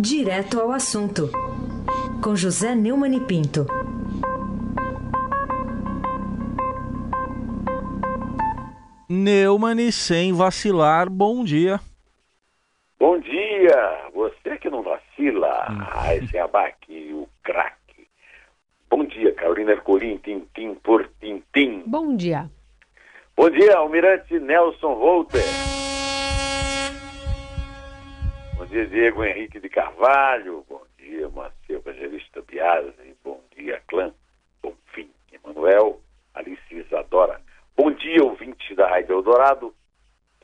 Direto ao assunto, com José Neumann e Pinto. Neumann, sem vacilar, bom dia. Bom dia! Você que não vacila, hum. esse abaque, o craque. Bom dia, Carolina Ercolim, tintim por tintim. Bom dia. Bom dia, Almirante Nelson Volter. Bom dia, Diego Henrique de Carvalho. Bom dia, Marcelo Evangelista Biasi. Bom dia, Clã. Bonfim, Emanuel, Alice Isadora. Bom dia, ouvinte da Rádio Eldorado,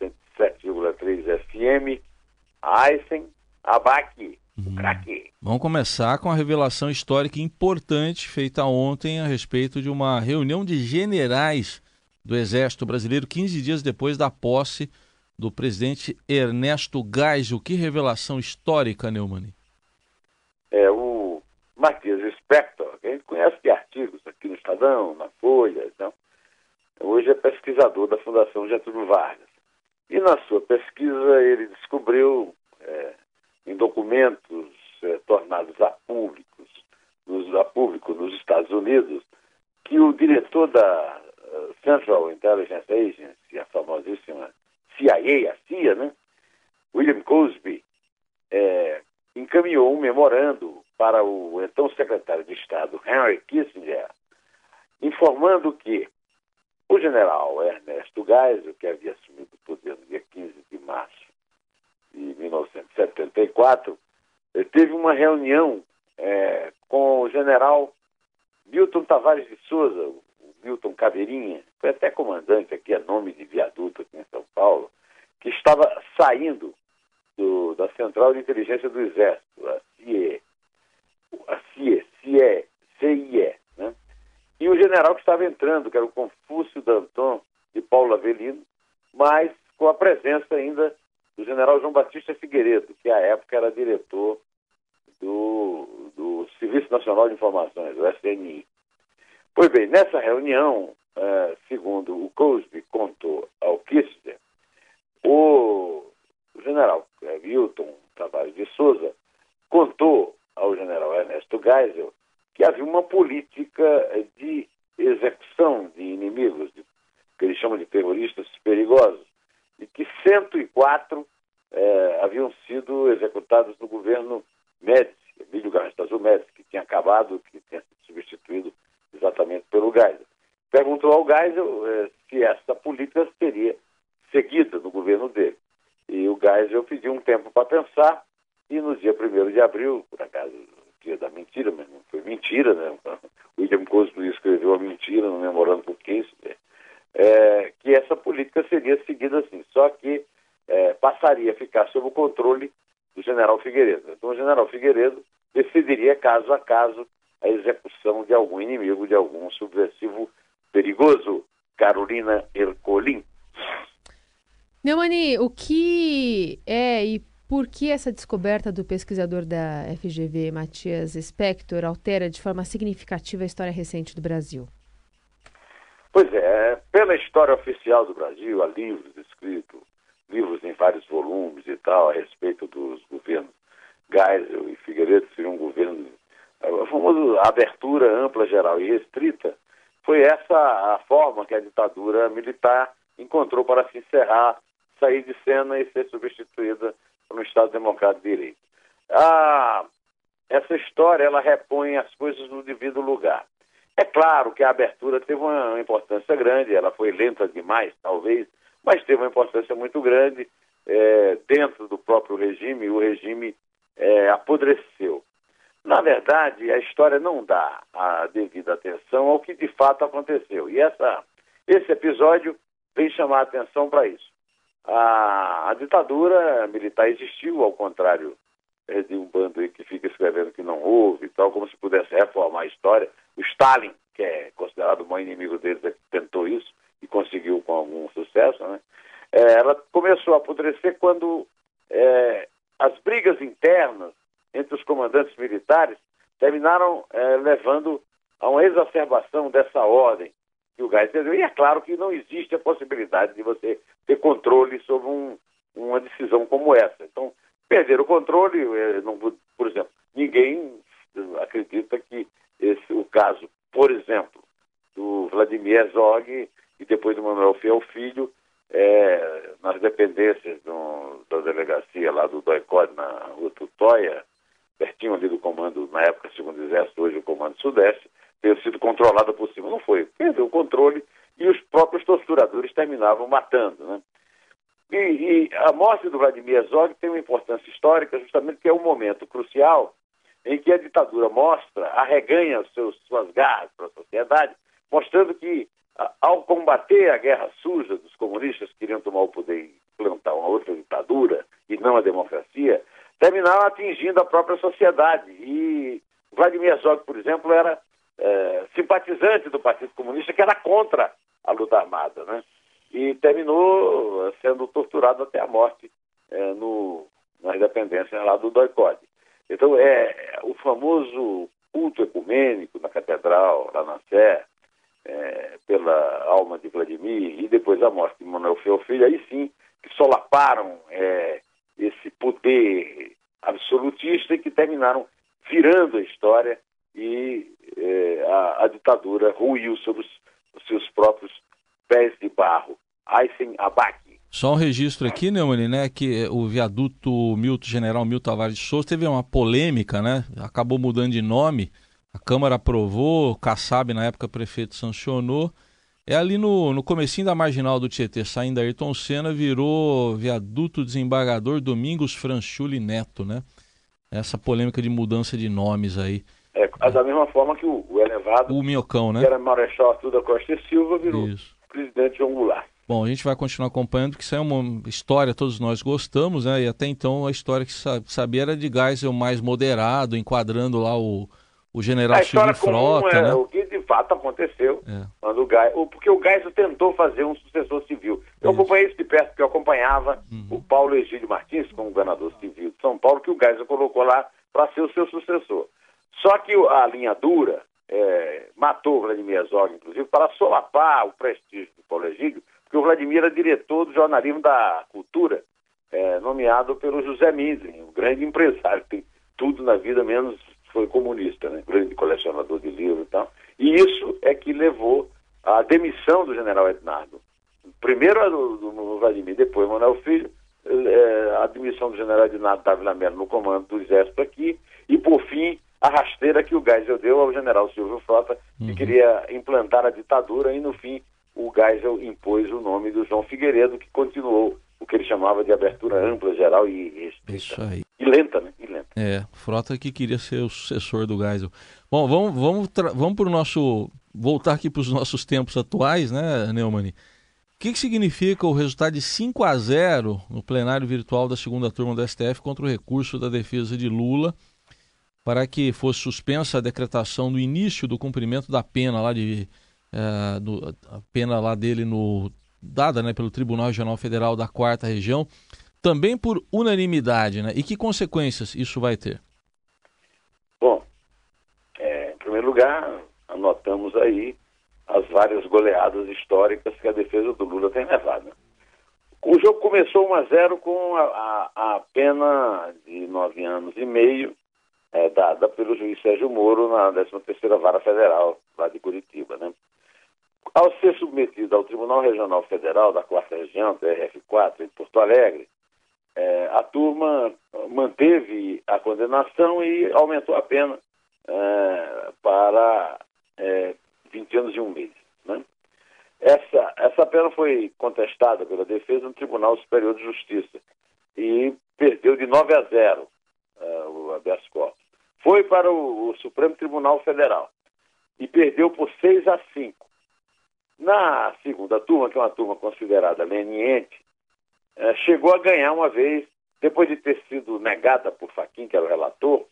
107,3 FM. Aysen Abac, hum. craque. Vamos começar com a revelação histórica importante feita ontem a respeito de uma reunião de generais do Exército Brasileiro, 15 dias depois da posse do presidente Ernesto Geisel. Que revelação histórica, Neumann. É, o Matias Spector, que a gente conhece de artigos aqui no Estadão, na Folha, então, hoje é pesquisador da Fundação Getúlio Vargas. E na sua pesquisa ele descobriu, é, em documentos é, tornados a públicos, nos, a público nos Estados Unidos, que o diretor da uh, Central Intelligence Agency, a famosíssima CIA, a CIA, né? William Cosby, é, encaminhou um memorando para o então secretário de Estado, Henry Kissinger, informando que o general Ernesto Geisel, que havia assumido o poder no dia 15 de março de 1974, teve uma reunião é, com o general Milton Tavares de Souza, o Milton Caveirinha, foi até comandante aqui, a nome de viaduto aqui em São Paulo, que estava saindo do, da Central de Inteligência do Exército, a CIE, a CIE, CIE, CIE, né? E o general que estava entrando, que era o Confúcio Danton de Paulo Avelino, mas com a presença ainda do general João Batista Figueiredo, que à época era diretor do, do Serviço Nacional de Informações, o SNI. Pois bem, nessa reunião, uh, segundo o Cosby contou ao Kissinger, o general Milton Tavares de Souza contou ao general Ernesto Geisel que havia uma política de execução de inimigos, de, que eles chamam de terroristas perigosos, e que 104 eh, haviam sido executados no governo Médici, Emílio Garrastazu Médici, que tinha acabado, que tinha sido substituído exatamente pelo Geisel. Perguntou ao Geisel eh, se essa política seria seguida no governo dele. E o Geisel pediu um tempo para pensar, e no dia 1 de abril, por acaso, dia da mentira, mas não foi mentira, né? William Cosby escreveu a mentira no memorando por Kissinger, é, que essa política seria seguida assim, só que é, passaria a ficar sob o controle do general Figueiredo. Então o general Figueiredo decidiria caso a caso a execução de algum inimigo, de algum subversivo perigoso. Carolina Ercolim. Neumani, o que é e por que essa descoberta do pesquisador da FGV, Matias Spector, altera de forma significativa a história recente do Brasil? Pois é, pela história oficial do Brasil, há livros escritos, livros em vários volumes e tal, a respeito dos governos Geisel e Figueiredo, seria um governo, a famosa abertura ampla, geral e restrita, foi essa a forma que a ditadura militar encontrou para se encerrar, sair de cena e ser substituída no Estado Democrático de Direito. Ah, essa história ela repõe as coisas no devido lugar. É claro que a abertura teve uma importância grande, ela foi lenta demais, talvez, mas teve uma importância muito grande é, dentro do próprio regime, o regime é, apodreceu. Na verdade, a história não dá a devida atenção ao que de fato aconteceu. E essa, esse episódio vem chamar a atenção para isso. A, a, ditadura militar existiu, ao contrário é, de um bando aí que fica escrevendo que não houve e tal, como se pudesse reformar a história. O Stalin, que é considerado o maior inimigo deles, é tentou isso e conseguiu com algum sucesso, né? É, ela começou a apodrecer quando é, as brigas internas entre os comandantes militares terminaram é, levando a uma exacerbação dessa ordem que o gás deu. E é claro que não existe a possibilidade de você ter controle sobre um, uma decisão como essa. Então, perder o controle, eh, não ninguém acredita que esse, o caso, por exemplo, do Vladimir Herzog e depois do Manuel Fiel Filho, é, nas dependências do, da delegacia lá do Doicode, na rua Tutóia, pertinho ali do comando, na época, segundo Exército, hoje o Comando Sudeste, ter sido controlada por cima. Não foi. Perdeu o controle e os próprios torturadores terminavam matando. Né? E, e a morte do Vladimir Herzog tem uma importância histórica, justamente que é um momento crucial em que a ditadura mostra, arreganha seus, suas garras para a sociedade, mostrando que, ao combater a guerra suja dos comunistas que queriam tomar o poder e implantar uma outra ditadura, e não a democracia, terminaram atingindo a própria sociedade. E Vladimir Herzog, por exemplo, era é, simpatizante do Partido Comunista, que era contra a luta armada, né? E terminou sendo torturado até a morte é, no, na independência lá do Doicode. Então, é o famoso culto ecumênico na catedral, lá na Sé, é, pela alma de Vladimir, e depois a morte de Manuel Feofilho, aí sim que solaparam é, esse poder absolutista que terminaram virando a história e é, a, a, ditadura ruiu sobre os, os, seus próprios pés de barro. Aysen Abak. Só um registro aqui, Neumann, né, que o viaduto Milton, General Milton Tavares de Souza teve uma polêmica, né, acabou mudando de nome, a Câmara aprovou, Kassab, na época prefeito, sancionou, é ali no, no comecinho da marginal do Tietê, saindo da Ayrton Senna, virou viaduto desembargador Domingos Franchuli Neto, né? Essa polêmica de mudança de nomes aí. É, da mesma forma que o, o elevado, o Minhocão, né? que era Marechal Arthur da Costa e Silva, virou isso. presidente João Goulart. Bom, a gente vai continuar acompanhando, porque isso é uma história, todos nós gostamos, né? E até então a história que sabia era de Geisel mais moderado, enquadrando lá o, o general Silvio Frota, é, né? O que fato aconteceu é. quando o Geisel, porque o Geisel tentou fazer um sucessor civil. Eu isso. acompanhei isso de perto, porque eu acompanhava uhum. o Paulo Egídio Martins, como governador civil de São Paulo, que o Geisel colocou lá para ser o seu sucessor. Só que a linha dura é, matou Vladimir Herzog, inclusive, para solapar o prestígio do Paulo Egídio, porque o Vladimir era diretor do jornalismo da cultura, é, nomeado pelo José Minzin, um grande empresário, tem tudo na vida, menos foi comunista, né? grande colecionador de livros e tal. E isso é que levou à demissão do general Ednardo. Primeiro a do, do Vladimir, depois Manuel Filho, é, a demissão do general Ednardo Dávila Melo no comando do exército aqui, e por fim a rasteira que o Geisel deu ao general Silvio Frota, que uhum. queria implantar a ditadura, e no fim o Geisel impôs o nome do João Figueiredo, que continuou o que ele chamava de abertura ampla, geral e restrita. E lenta, né? É, Frota que queria ser o sucessor do Geisel. Bom, vamos, vamos, vamos para o nosso. voltar aqui para os nossos tempos atuais, né, Neumann? O que, que significa o resultado de 5 a 0 no plenário virtual da segunda turma do STF contra o recurso da defesa de Lula para que fosse suspensa a decretação do início do cumprimento da pena lá de é, do, a pena lá dele no dada né, pelo Tribunal Regional Federal da Quarta Região, também por unanimidade, né? E que consequências isso vai ter? Bom, é, em primeiro lugar, anotamos aí as várias goleadas históricas que a defesa do Lula tem levado. O jogo começou 1 a 0 com a, a, a pena de nove anos e meio é, dada pelo juiz Sérgio Moro na 13ª Vara Federal, lá de Curitiba, né? Ao ser submetido ao Tribunal Regional Federal da Quarta Região, TRF4, em Porto Alegre, é, a turma manteve a condenação e aumentou a pena é, para é, 20 anos e um mês. Né? Essa, essa pena foi contestada pela defesa no Tribunal Superior de Justiça e perdeu de 9 a 0 é, o habeas corpus. Foi para o, o Supremo Tribunal Federal e perdeu por 6 a 5. Na segunda turma, que é uma turma considerada leniente, é, chegou a ganhar uma vez, depois de ter sido negada por Faquin, que era o relator,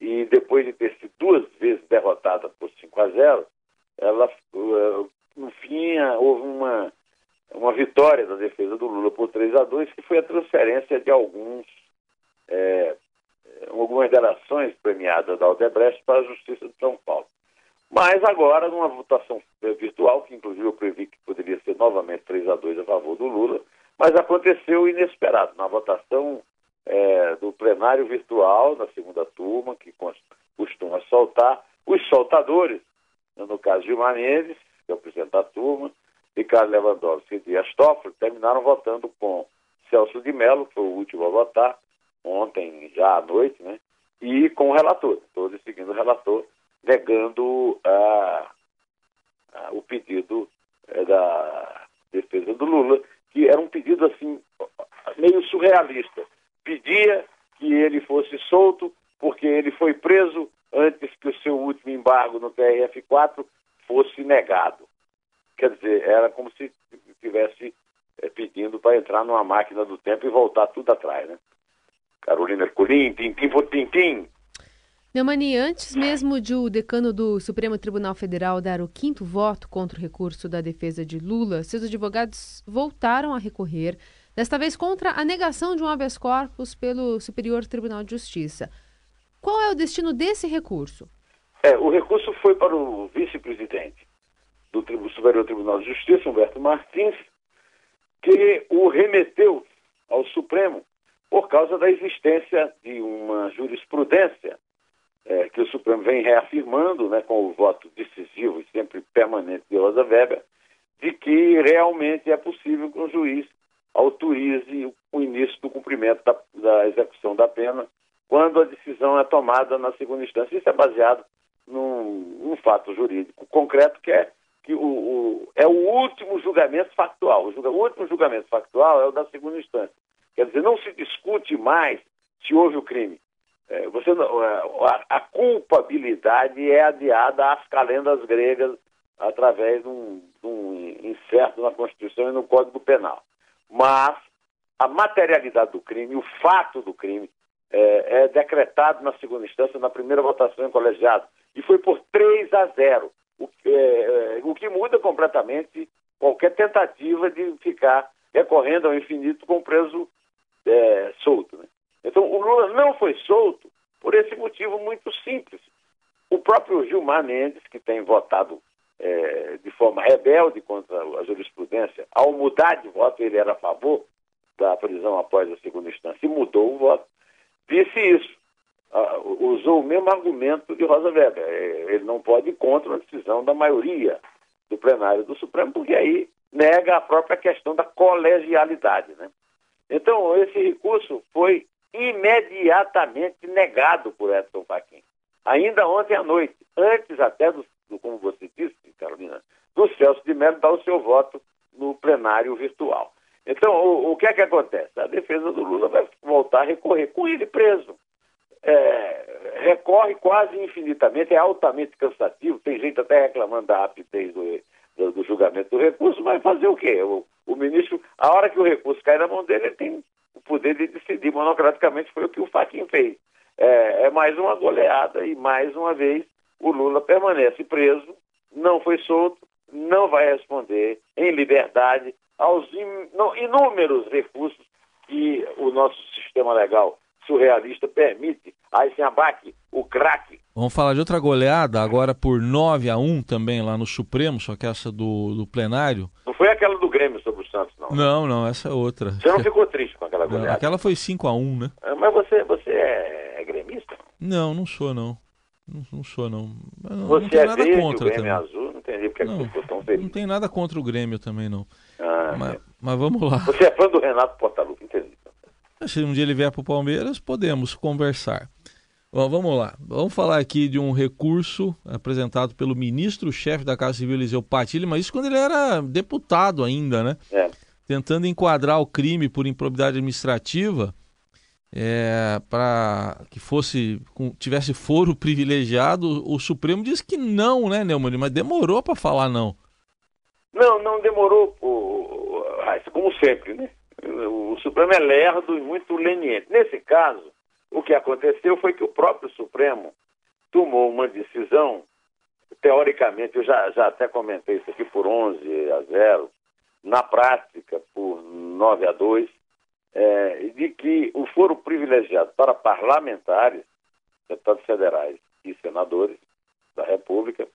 e depois de ter sido duas vezes derrotada por 5 a 0, ela, uh, no fim, houve uma, uma vitória da defesa do Lula por 3 a 2, que foi a transferência de alguns, é, algumas delações premiadas da Aldebrecht para a Justiça de São Paulo. Mas agora, numa votação virtual, que inclusive eu previ que poderia ser novamente 3 a 2 a favor do Lula, mas aconteceu inesperado. Na votação é, do plenário virtual na segunda turma, que costuma soltar, os soltadores, no caso Gilmar Mendes, que é o presidente da turma, Ricardo Lewandowski e Dias Toffoli, terminaram votando com Celso de Mello, que foi o último a votar, ontem já à noite, né? E com o relator, todos seguindo o relator, negando ah, ah, o pedido eh, da defesa do Lula, que era um pedido assim meio surrealista. Pedia que ele fosse solto porque ele foi preso antes que o seu último embargo no TRF4 fosse negado. Quer dizer, era como se estivesse é, pedindo para entrar numa máquina do tempo e voltar tudo atrás, né? Carolina Ercolim, tintim por tintim. Neumani, antes mesmo de o decano do Supremo Tribunal Federal dar o quinto voto contra o recurso da defesa de Lula, seus advogados voltaram a recorrer, desta vez contra a negação de um habeas corpus pelo Superior Tribunal de Justiça. Qual é o destino desse recurso? É, o recurso foi para o vice-presidente do Superior Tribunal de Justiça, Humberto Martins, que o remeteu ao Supremo por causa da existência de uma jurisprudência é, que o Supremo vem reafirmando, né, com o voto decisivo e sempre permanente de Rosa Weber, de que realmente é possível que um juiz autorize o início do cumprimento da, da execução da pena quando a decisão é tomada na segunda instância. Isso é baseado num, num fato jurídico concreto que é que o, o, é o último julgamento factual. O, julga, o, último julgamento factual é o da segunda instância. Quer dizer, não se discute mais se houve o crime. É, você, é, a, a, culpabilidade é adiada às calendas gregas através de um, de um incerto na Constituição e no Código Penal. Mas a materialidade do crime, o fato do crime, é, é decretado na segunda instância, na primeira votação em colegiado, e foi por 3 a 0 o, é, é, o que muda completamente qualquer tentativa de ficar recorrendo ao infinito com o preso é, solto. Né? Então, o Lula não foi solto por esse motivo muito simples. O próprio Gilmar Mendes, que tem votado é, de forma rebelde contra a jurisprudência, ao mudar de voto, ele era a favor da prisão após a segunda instância e mudou o voto, disse isso uh, usou o mesmo argumento de Rosa Weber. É, ele não pode ir contra a decisão da maioria do plenário do Supremo, porque aí nega a própria questão da colegialidade. Né? Então, esse recurso foi imediatamente negado por Edson Fachin. Ainda ontem à noite, antes até do, do como você disse, Carolina, do Celso de Mello dar o seu voto no plenário virtual. Então, o, o que é que acontece? A defesa do Lula vai voltar a recorrer com ele preso é, recorre quase infinitamente, é altamente cansativo, tem gente até reclamando da rapidez do, do, do julgamento do recurso, mas fazer o quê? O, o, ministro, a hora que o recurso cai na mão dele, ele tem o poder de decidir monocraticamente, foi o que o Faquin fez. É, é mais uma goleada e mais uma vez o Lula permanece preso, não foi solto, não vai responder em liberdade aos inúmeros recursos que o nosso sistema legal surrealista permite abaque, o craque. Vamos falar de outra goleada, agora por 9 a 1 também lá no Supremo, só que essa do, do plenário. Não foi aquela do Grêmio sobre o Santos, não. Não, não, essa é outra. Você não ficou triste com aquela goleada? Não, aquela foi 5 a 1 né? É, mas você, você é, é gremista? Não, não sou, não. Não, não sou, não. não você não é nada verde, contra o Grêmio também. azul? Não entendi porque não, ficou tão feliz. Não tem nada contra o Grêmio também, não. Ah, mas, é. mas vamos lá. Você é fã do Renato Portaluppi, entendi. Se um dia ele vier para o Palmeiras, podemos conversar. Bom, vamos lá. Vamos falar aqui de um recurso apresentado pelo ministro-chefe da Casa Civil, Eliseu Patilli, mas isso quando ele era deputado ainda, né? É. Tentando enquadrar o crime por improbidade administrativa é, para que fosse tivesse foro privilegiado. O Supremo disse que não, né, Neumann? Mas demorou para falar não. Não, não demorou, como sempre, né? O Supremo é lerdo e muito leniente. Nesse caso, o que aconteceu foi que o próprio Supremo tomou uma decisão, teoricamente, eu já, já até comentei isso aqui por 11 a 0, na prática por 9 a 2, é, de que o foro privilegiado para parlamentares, deputados federais e senadores da República,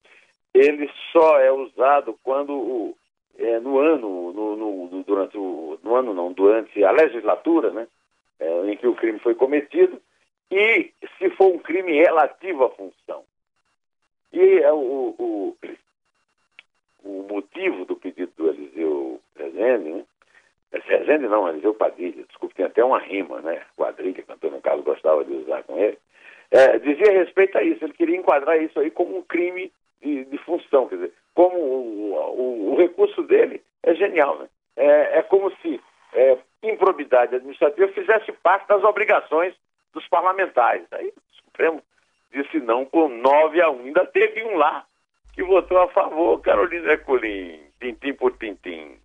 ele só é usado quando o, é, no ano, no, no, durante o, no ano não, durante a legislatura, né, é, em que o crime foi cometido e se for um crime relativo à função. E é o, o, o motivo do pedido do Eliseu Rezende, né? Rezende não, Eliseu Padilha, desculpe, tem até uma rima, né? Quadrilha, que Antônio Carlos gostava de usar com ele. É, dizia respeito a isso, ele queria enquadrar isso aí como um crime de, de função, quer dizer, como o, o, o, recurso dele é genial, né? É, é como se é, improbidade administrativa fizesse parte das obrigações dos parlamentares. Aí o Supremo disse não com 9 a 1. Ainda teve um lá que votou a favor, Carolina Ercolim, tintim por tintim.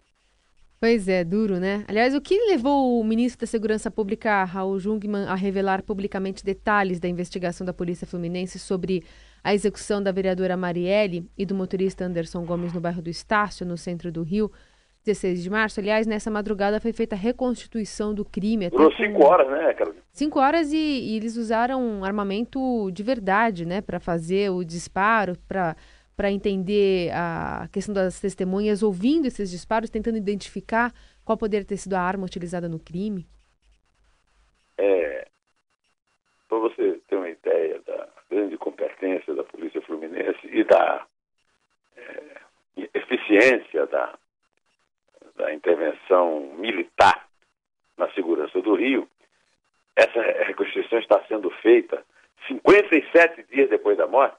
Pois é, duro, né? Aliás, o que levou o ministro da Segurança Pública, Raul Jungmann, a revelar publicamente detalhes da investigação da Polícia Fluminense sobre a execução da vereadora Marielle e do motorista Anderson Gomes no bairro do Estácio, no centro do Rio? 16 de março. Aliás, nessa madrugada foi feita a reconstituição do crime. Durou com... cinco horas, né, Carolina? Cinco horas e, e eles usaram armamento de verdade, né, para fazer o disparo, para para entender a questão das testemunhas, ouvindo esses disparos, tentando identificar qual poderia ter sido a arma utilizada no crime? É, para você ter uma ideia da grande competência da Polícia Fluminense e da é, eficiência da, da intervenção militar na segurança do Rio, essa reconstrução está sendo feita 57 dias depois da morte.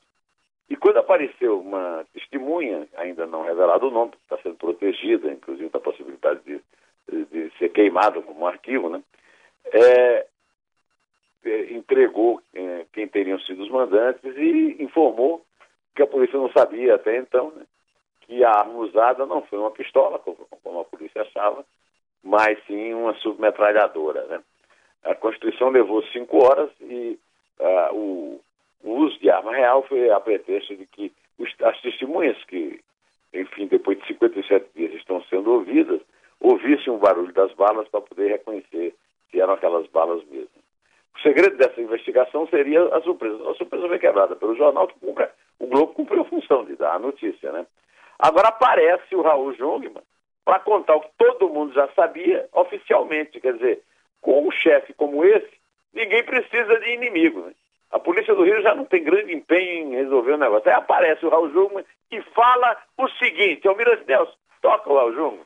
E quando apareceu uma testemunha, ainda não revelado o nome, está sendo protegida, inclusive da possibilidade de, de, ser queimado como arquivo, né? É, entregou é, quem teriam sido os mandantes e informou que a polícia não sabia até então né, que a arma usada não foi uma pistola, como, a polícia achava, mas sim uma submetralhadora. Né? A Constituição levou cinco horas e uh, o, o, uso de arma real foi a pretexto de que os, as testemunhas que, enfim, depois de 57 dias estão sendo ouvidas, ouvissem o barulho das balas para poder reconhecer se eram aquelas balas mesmo. O segredo dessa investigação seria a surpresa. A surpresa foi quebrada pelo jornal que cumpre, o Globo cumpriu a função de dar a notícia, né? Agora aparece o Raul Jungmann para contar o que todo mundo já sabia oficialmente. Quer dizer, com um chefe como esse, ninguém precisa de inimigo. Né? A Polícia do Rio já não tem grande empenho em resolver o negócio. Aí aparece o Raul Jungmann e fala o seguinte: Almirante Nelson, toca o Raul Jungmann.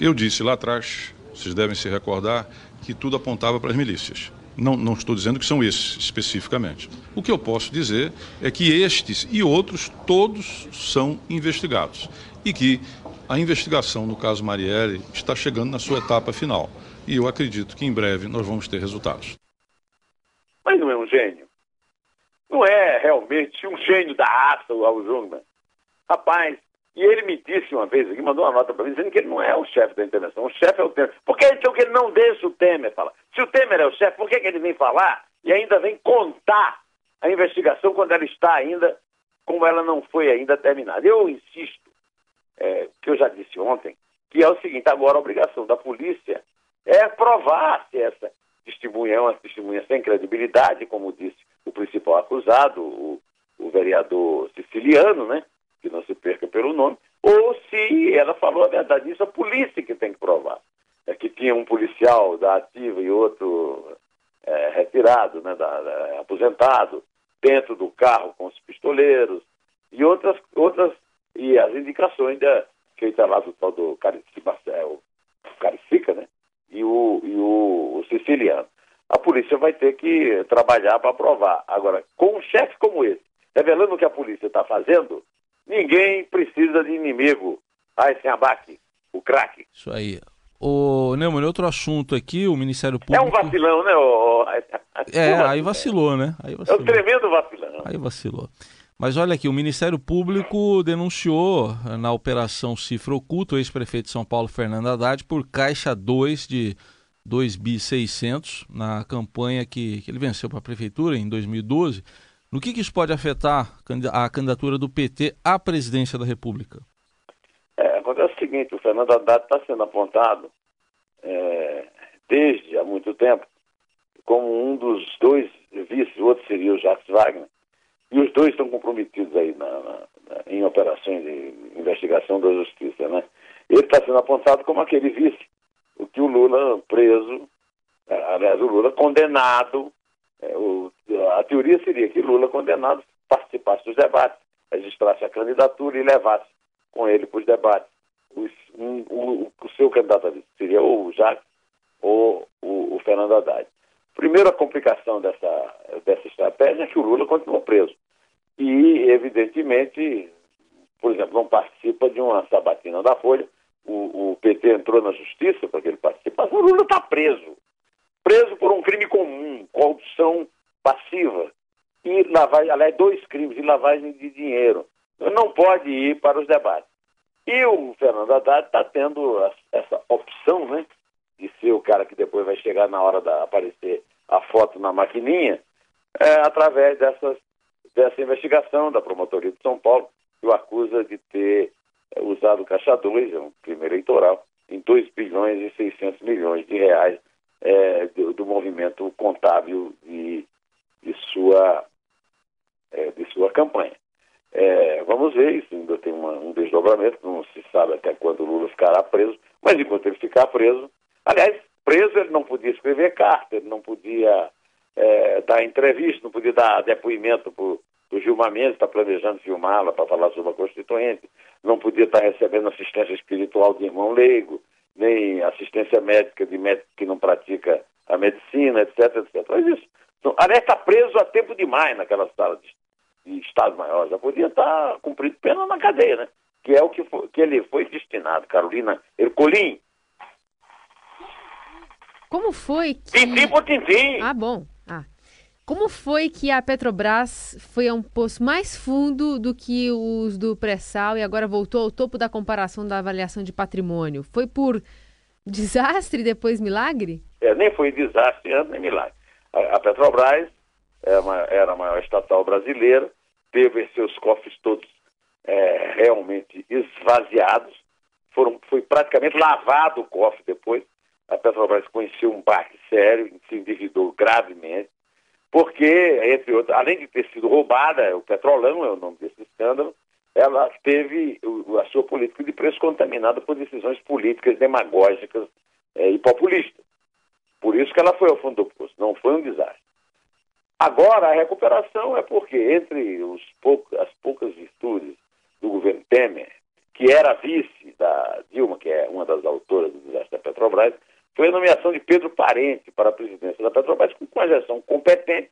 Eu disse lá atrás, vocês devem se recordar, que tudo apontava para as milícias. Não, não, estou dizendo que são esses especificamente. O que eu posso dizer é que estes e outros todos são investigados e que a investigação no caso Marielle está chegando na sua etapa final. E eu acredito que em breve nós vamos ter resultados. Mas não é um gênio. Não é realmente um gênio da raça, o Jungmann. Rapaz, e ele me disse uma vez aqui, mandou uma nota para mim, dizendo que ele não é o chefe da intervenção, o chefe é o Temer. Por que então que ele não deixa o Temer falar? Se o Temer é o chefe, por que, que ele vem falar e ainda vem contar a investigação quando ela está ainda, como ela não foi ainda terminada? Eu insisto, é, que eu já disse ontem, que é o seguinte, agora a obrigação da polícia é provar se essa testemunha é uma testemunha sem credibilidade, como disse o principal acusado, o, o vereador siciliano, né? Que não se perca pelo nome, ou se ela falou a verdade. Isso é a polícia que tem que provar. É que tinha um policial da ativa e outro é, retirado, né, da, da, aposentado, dentro do carro com os pistoleiros e outras, outras e as indicações da, feita lá do tal do Caricica, Caricica né, e o, e o, o siciliano. A polícia vai ter que trabalhar para provar. Agora, com um chefe como esse, revelando o que a polícia está fazendo, Ninguém precisa de inimigo. Ai, sem abaque, o craque. Isso aí. O Neumann, outro assunto aqui, o Ministério Público. É um vacilão, né? O... É, aí vacilou, né? Aí vacilou. É um tremendo vacilão. Aí vacilou. Mas olha aqui, o Ministério Público denunciou na Operação Cifra Oculta o ex-prefeito de São Paulo, Fernando Haddad, por caixa 2 de 2.600 na campanha que, que ele venceu para a Prefeitura em 2012. No que, que isso pode afetar a candidatura do PT à presidência da República? É, acontece o seguinte, o Fernando Haddad está sendo apontado é, desde há muito tempo como um dos dois vices, o outro seria o Jacques Wagner, e os dois estão comprometidos aí na, na, na, em operações de investigação da justiça, né? Ele está sendo apontado como aquele vice, o que o Lula preso aliás, o Lula condenado, é, o, a teoria seria que Lula condenado participasse dos debates, registrasse a candidatura e levasse com ele para os debates. Os, um, o, o, seu candidato seria ou o Jacques ou o, o Fernando Haddad. Primeiro, a complicação dessa, dessa estratégia é que o Lula continuou preso. E, evidentemente, por exemplo, não participa de uma sabatina da Folha. O, o PT entrou na justiça para que ele participasse. O Lula está preso. Preso por um crime comum, corrupção passiva. E lavagem, aliás, dois crimes de lavagem de dinheiro. Não pode ir para os debates. E o Fernando Haddad está tendo essa opção, né? De ser o cara que depois vai chegar na hora de aparecer a foto na maquininha, é, através dessas, dessa investigação da promotoria de São Paulo, que o acusa de ter é, usado Caixa 2, é um crime eleitoral, em 2 bilhões e 600 milhões de reais é, do, do, movimento contábil de, de sua, é, de sua campanha. É, vamos ver, isso ainda tem uma, um desdobramento, não se sabe até quando o Lula ficará preso, mas enquanto ele ficar preso, aliás, preso ele não podia escrever carta, ele não podia é, dar entrevista, não podia dar depoimento para o Gilmar Mendes, está planejando filmá-la para falar sobre a Constituinte, não podia estar recebendo assistência espiritual de irmão leigo, nem assistência médica de médico que não pratica a medicina, etc, etc. Mas isso, aliás, está preso há tempo demais naquela sala de de Estado-Maior, já podia estar cumprindo pena na cadeia, né? Que é o que, foi, que ele foi destinado, Carolina Ercolim. Como foi que... Tintim por tintim. Ah, bom. Como foi que a Petrobras foi a um poço mais fundo do que os do pré-sal e agora voltou ao topo da comparação da avaliação de patrimônio? Foi por desastre e depois milagre? É, nem foi desastre, nem milagre. A, a Petrobras era, uma, era a maior estatal brasileira, teve seus cofres todos é, realmente esvaziados, foram, foi praticamente lavado o cofre depois. A Petrobras conheceu um baque sério, se endividou gravemente, porque, entre outros, além de ter sido roubada, o petrolão é o nome desse escândalo, ela teve a sua política de preço contaminada por decisões políticas demagógicas é, e populistas. Por isso que ela foi ao fundo do poço, não foi um desastre. Agora, a recuperação é porque, entre os poucos, as poucas virtudes do governo Temer, que era vice da Dilma, que é uma das autoras do desastre da Petrobras, foi a nomeação de Pedro Parente para a presidência da Petrobras, com uma gestão competente,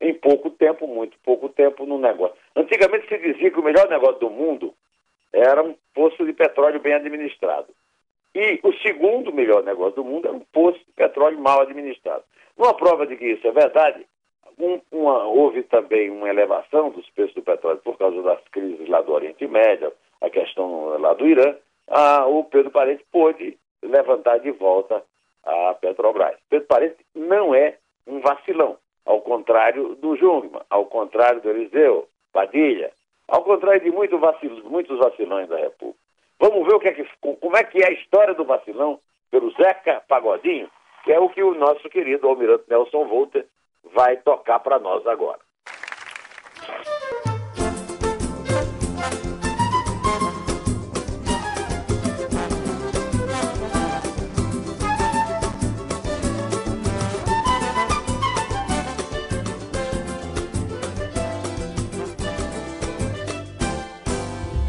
em pouco tempo, muito pouco tempo, no negócio. Antigamente se dizia que o melhor negócio do mundo era um poço de petróleo bem administrado. E o segundo melhor negócio do mundo era um poço de petróleo mal administrado. Uma prova de que isso é verdade um, uma, houve também uma elevação dos preços do petróleo por causa das crises lá do Oriente Médio, a questão lá do Irã. Ah, o Pedro Parente pôde levantar de volta a Petrobras. Pedro Parente não é um vacilão, ao contrário do Jungmann, ao contrário do Eliseu, Padilha, ao contrário de vacilões, muitos vacilões da República. Vamos ver o que é que, como é que é a história do vacilão pelo Zeca Pagodinho, que é o que o nosso querido almirante Nelson Volter vai tocar para nós agora.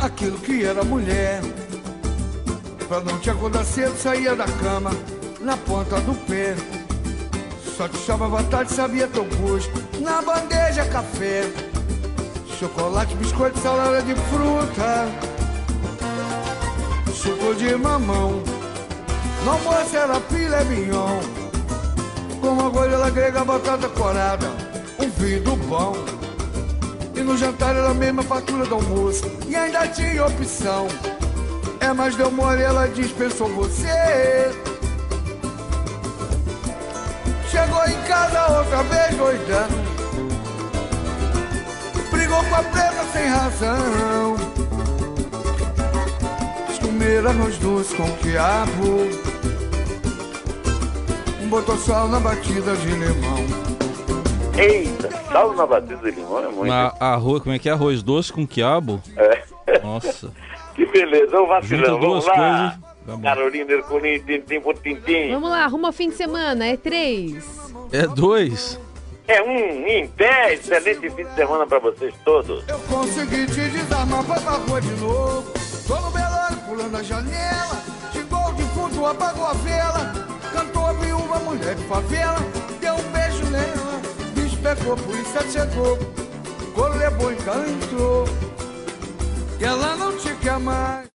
Aquilo que era mulher, pra não te acordar cedo, saía da cama na ponta do pé só te chamava tarde, sabia teu gosto. Na bandeja, café, chocolate, biscoito, salada de fruta, suco de mamão. No almoço era filé mignon, com uma goela grega, batata corada, um vinho bom. E no jantar era a mesma fatura do almoço, e ainda tinha opção. É, mas deu mole, ela dispensou você. Chegou em casa outra vez doidão. Brigou com a preta sem razão. Quis comer arroz doce com quiabo. Botou sal na batida de limão Eita, sal na batida de limão é muito. Na, arroz, como é que é? Arroz doce com quiabo? É. Nossa. que beleza, vamos vacilão, Junta duas vamos lá. coisas. Carolina Ercolim, tintim por tintim. Vamos lá, rumo ao fim de semana. É três. É dois. É um em pé. Excelente fim de semana pra vocês todos. Eu consegui te desarmar, foi pra rua de novo. Tô no velório, pulando a janela. Xingou o defunto, apagou a vela. Cantou a viúva, mulher de favela. Deu um beijo. Bicho pegou, polícia chegou. Cor levou e entrou. E ela não te quer mais.